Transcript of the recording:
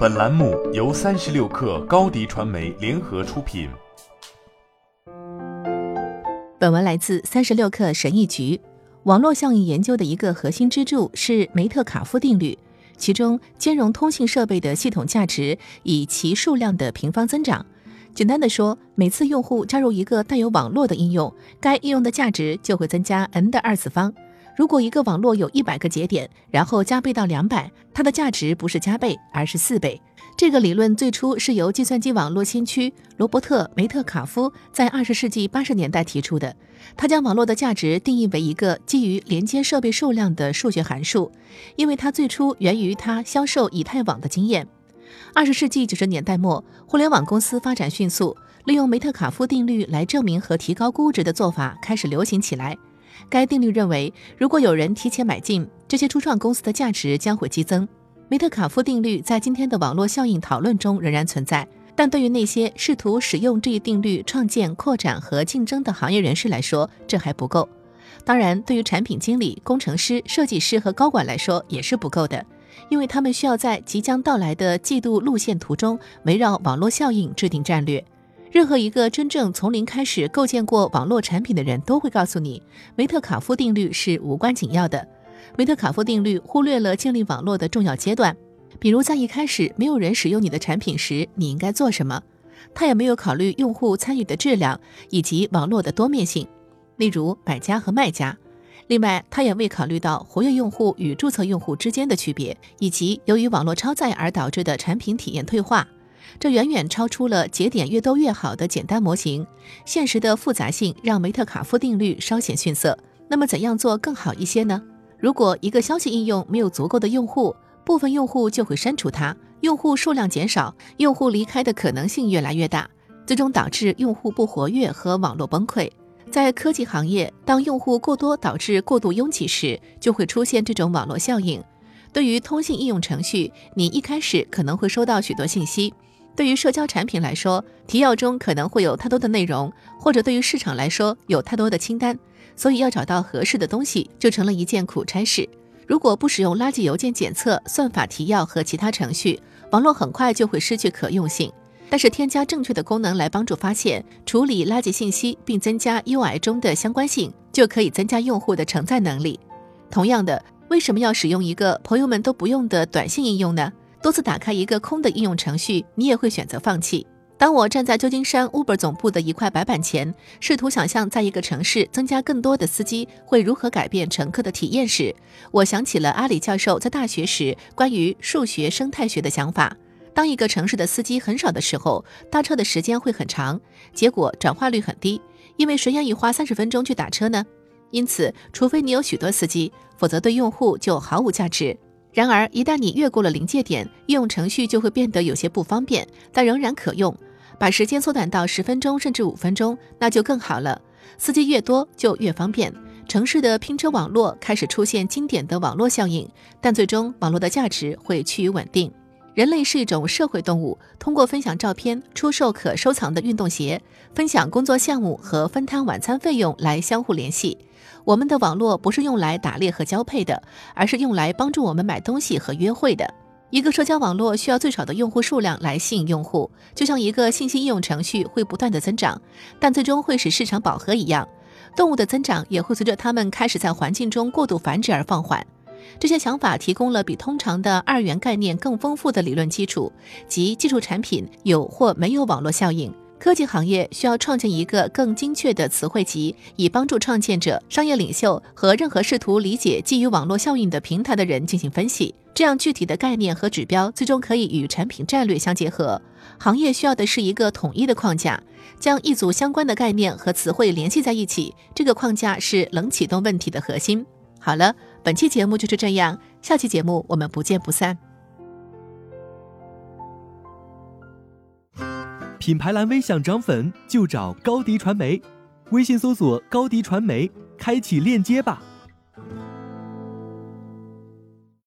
本栏目由三十六氪高低传媒联合出品。本文来自三十六氪神译局。网络效应研究的一个核心支柱是梅特卡夫定律，其中兼容通信设备的系统价值以其数量的平方增长。简单的说，每次用户加入一个带有网络的应用，该应用的价值就会增加 n 的二次方。如果一个网络有一百个节点，然后加倍到两百，它的价值不是加倍，而是四倍。这个理论最初是由计算机网络先驱罗伯特·梅特卡夫在二十世纪八十年代提出的。他将网络的价值定义为一个基于连接设备数量的数学函数，因为它最初源于他销售以太网的经验。二十世纪九十年代末，互联网公司发展迅速，利用梅特卡夫定律来证明和提高估值的做法开始流行起来。该定律认为，如果有人提前买进，这些初创公司的价值将会激增。梅特卡夫定律在今天的网络效应讨论中仍然存在，但对于那些试图使用这一定律创建、扩展和竞争的行业人士来说，这还不够。当然，对于产品经理、工程师、设计师和高管来说也是不够的，因为他们需要在即将到来的季度路线图中围绕网络效应制定战略。任何一个真正从零开始构建过网络产品的人都会告诉你，梅特卡夫定律是无关紧要的。梅特卡夫定律忽略了建立网络的重要阶段，比如在一开始没有人使用你的产品时，你应该做什么。他也没有考虑用户参与的质量以及网络的多面性，例如买家和卖家。另外，他也未考虑到活跃用户与注册用户之间的区别，以及由于网络超载而导致的产品体验退化。这远远超出了节点越多越好的简单模型，现实的复杂性让梅特卡夫定律稍显逊色。那么，怎样做更好一些呢？如果一个消息应用没有足够的用户，部分用户就会删除它，用户数量减少，用户离开的可能性越来越大，最终导致用户不活跃和网络崩溃。在科技行业，当用户过多导致过度拥挤时，就会出现这种网络效应。对于通信应用程序，你一开始可能会收到许多信息。对于社交产品来说，提要中可能会有太多的内容，或者对于市场来说有太多的清单，所以要找到合适的东西就成了一件苦差事。如果不使用垃圾邮件检测、算法提要和其他程序，网络很快就会失去可用性。但是添加正确的功能来帮助发现、处理垃圾信息，并增加 UI 中的相关性，就可以增加用户的承载能力。同样的，为什么要使用一个朋友们都不用的短信应用呢？多次打开一个空的应用程序，你也会选择放弃。当我站在旧金山 Uber 总部的一块白板前，试图想象在一个城市增加更多的司机会如何改变乘客的体验时，我想起了阿里教授在大学时关于数学生态学的想法。当一个城市的司机很少的时候，搭车的时间会很长，结果转化率很低，因为谁愿意花三十分钟去打车呢？因此，除非你有许多司机，否则对用户就毫无价值。然而，一旦你越过了临界点，应用程序就会变得有些不方便，但仍然可用。把时间缩短到十分钟甚至五分钟，那就更好了。司机越多就越方便。城市的拼车网络开始出现经典的网络效应，但最终网络的价值会趋于稳定。人类是一种社会动物，通过分享照片、出售可收藏的运动鞋、分享工作项目和分摊晚餐费用来相互联系。我们的网络不是用来打猎和交配的，而是用来帮助我们买东西和约会的。一个社交网络需要最少的用户数量来吸引用户，就像一个信息应用程序会不断的增长，但最终会使市场饱和一样。动物的增长也会随着它们开始在环境中过度繁殖而放缓。这些想法提供了比通常的二元概念更丰富的理论基础，即技术产品有或没有网络效应。科技行业需要创建一个更精确的词汇集，以帮助创建者、商业领袖和任何试图理解基于网络效应的平台的人进行分析。这样具体的概念和指标最终可以与产品战略相结合。行业需要的是一个统一的框架，将一组相关的概念和词汇联系在一起。这个框架是冷启动问题的核心。好了，本期节目就是这样，下期节目我们不见不散。品牌蓝 V 想涨粉就找高迪传媒，微信搜索高迪传媒，开启链接吧。